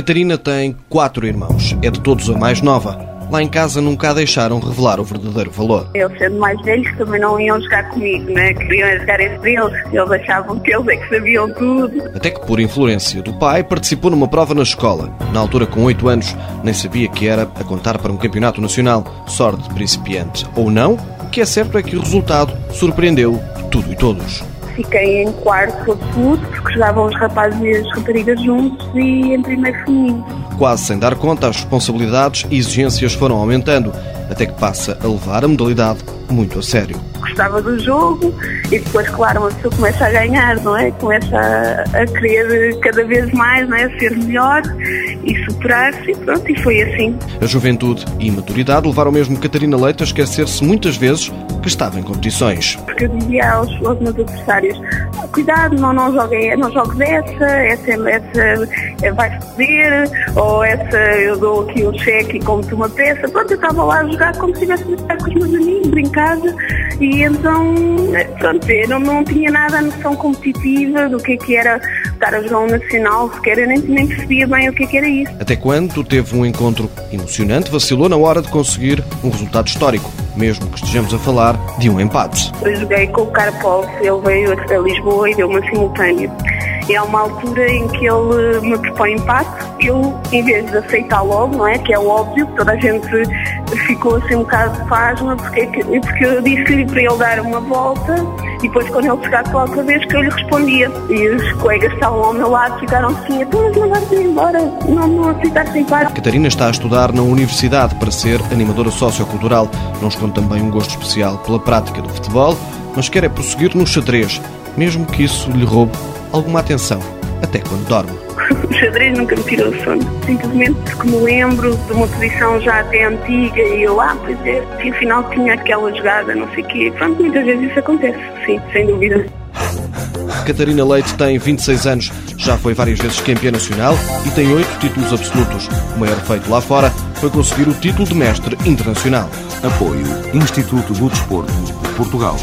Catarina tem quatro irmãos. É de todos a mais nova. Lá em casa nunca a deixaram revelar o verdadeiro valor. Eles sendo mais velhos também não iam jogar comigo, né? Queriam jogar entre eles. Eles achavam que eles é que sabiam tudo. Até que, por influência do pai, participou numa prova na escola. Na altura, com oito anos, nem sabia que era a contar para um campeonato nacional. Sorte de principiante. Ou não, o que é certo é que o resultado surpreendeu tudo e todos fiquei em quarto absoluto, porque jogavam os rapazes e as raparigas juntos, e em primeiro feminino. Quase sem dar conta, as responsabilidades e exigências foram aumentando, até que passa a levar a modalidade muito a sério. Gostava do jogo e depois, claro, uma pessoa começa a ganhar, não é? Começa a, a querer cada vez mais, não é? Ser melhor e superar-se e pronto, e foi assim. A juventude e maturidade levaram mesmo Catarina Leite a esquecer-se muitas vezes que estava em competições. Porque eu dizia aos, aos meus adversários, cuidado, não, não, joguei, não jogues essa, essa, essa eh, vai perder, ou essa eu dou aqui um cheque e como-te uma peça. Pronto, eu estava lá a jogar como se estivesse a jogar com os meus amigos, brincada, e então, eh, pronto, eu não, não tinha nada a noção competitiva do que, é que era estar a jogar um nacional, sequer eu nem, nem percebia bem o que, é que era isso. Até quando teve um encontro emocionante, vacilou na hora de conseguir um resultado histórico, mesmo que estejamos a falar de um empate. Eu joguei com o Karpov, ele veio a Lisboa e deu uma simultânea. E há uma altura em que ele me propõe empate, eu, em vez de aceitar logo, não é? Que é o óbvio, toda a gente ficou assim um bocado de pasma, porque, porque eu disse-lhe para ele dar uma volta e depois quando ele chegasse lá outra vez que eu lhe respondia. E os colegas estavam ao meu lado ficaram assim, então mas não vais ir embora, não, não aceitaste empate. Catarina está a estudar na universidade para ser animadora sociocultural. Não esconde também um gosto especial pela prática do futebol, mas quer é prosseguir no xadrez, mesmo que isso lhe roube alguma atenção, até quando dorme. O xadrez nunca me tirou o sono, simplesmente porque me lembro de uma posição já até antiga e eu, ah, pois é, e afinal tinha aquela jogada, não sei o quê. Pronto, muitas vezes isso acontece, sim, sem dúvida. Catarina Leite tem 26 anos, já foi várias vezes campeã nacional e tem oito títulos absolutos. O maior feito lá fora foi conseguir o título de mestre internacional. Apoio Instituto do Desporto, Portugal.